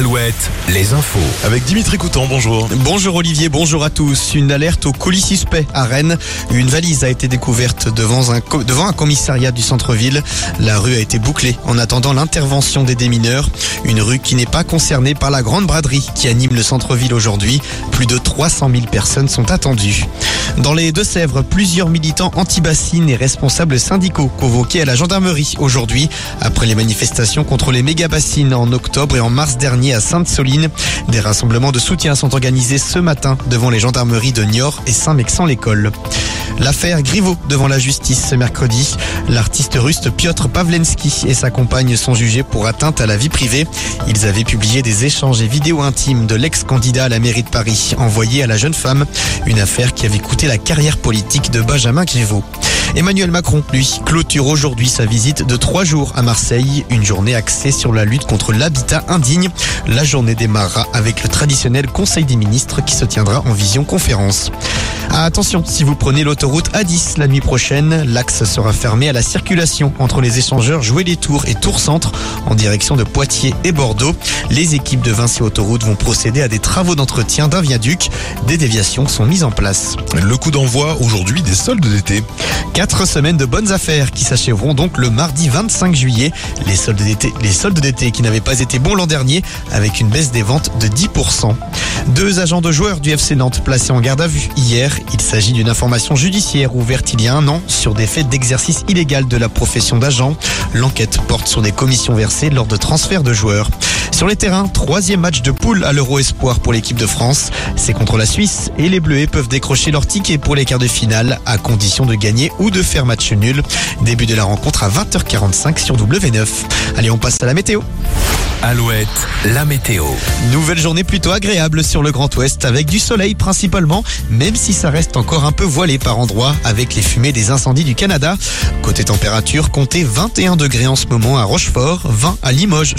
Alouette, les infos. Avec Dimitri Coutan, bonjour. Bonjour Olivier, bonjour à tous. Une alerte au colis suspect à Rennes. Une valise a été découverte devant un, co- devant un commissariat du centre-ville. La rue a été bouclée en attendant l'intervention des démineurs. Une rue qui n'est pas concernée par la grande braderie qui anime le centre-ville aujourd'hui. Plus de 300 000 personnes sont attendues. Dans les Deux-Sèvres, plusieurs militants anti-bassines et responsables syndicaux convoqués à la gendarmerie aujourd'hui après les manifestations contre les méga-bassines en octobre et en mars dernier à Sainte-Soline. Des rassemblements de soutien sont organisés ce matin devant les gendarmeries de Niort et Saint-Mexan-l'École. L'affaire Griveaux devant la justice ce mercredi. L'artiste russe Piotr Pavlensky et sa compagne sont jugés pour atteinte à la vie privée. Ils avaient publié des échanges et vidéos intimes de l'ex-candidat à la mairie de Paris envoyés à la jeune femme. Une affaire qui avait coûté la carrière politique de Benjamin Griveaux. Emmanuel Macron, lui, clôture aujourd'hui sa visite de trois jours à Marseille, une journée axée sur la lutte contre l'habitat indigne. La journée démarrera avec le traditionnel Conseil des ministres qui se tiendra en vision conférence. Ah, attention, si vous prenez l'autoroute A10 la nuit prochaine, l'axe sera fermé à la circulation entre les échangeurs Jouer les Tours et Tours Centre en direction de Poitiers et Bordeaux. Les équipes de Vinci Autoroute vont procéder à des travaux d'entretien d'un viaduc. Des déviations sont mises en place. Le coup d'envoi aujourd'hui des soldes d'été. Quatre semaines de bonnes affaires qui s'achèveront donc le mardi 25 juillet. Les soldes d'été, les soldes d'été qui n'avaient pas été bons l'an dernier avec une baisse des ventes de 10%. Deux agents de joueurs du FC Nantes placés en garde à vue hier. Il s'agit d'une information judiciaire ouverte il y a un an sur des faits d'exercice illégal de la profession d'agent. L'enquête porte sur des commissions versées lors de transferts de joueurs. Sur les terrains, troisième match de poule à l'Euro Espoir pour l'équipe de France. C'est contre la Suisse et les Bleus peuvent décrocher leur ticket pour les quarts de finale à condition de gagner ou de faire match nul. Début de la rencontre à 20h45 sur W9. Allez, on passe à la météo. Alouette, la météo. Nouvelle journée plutôt agréable sur le Grand Ouest avec du soleil principalement, même si ça reste encore un peu voilé par endroits avec les fumées des incendies du Canada. Côté température, comptez 21 degrés en ce moment à Rochefort, 20 à Limoges.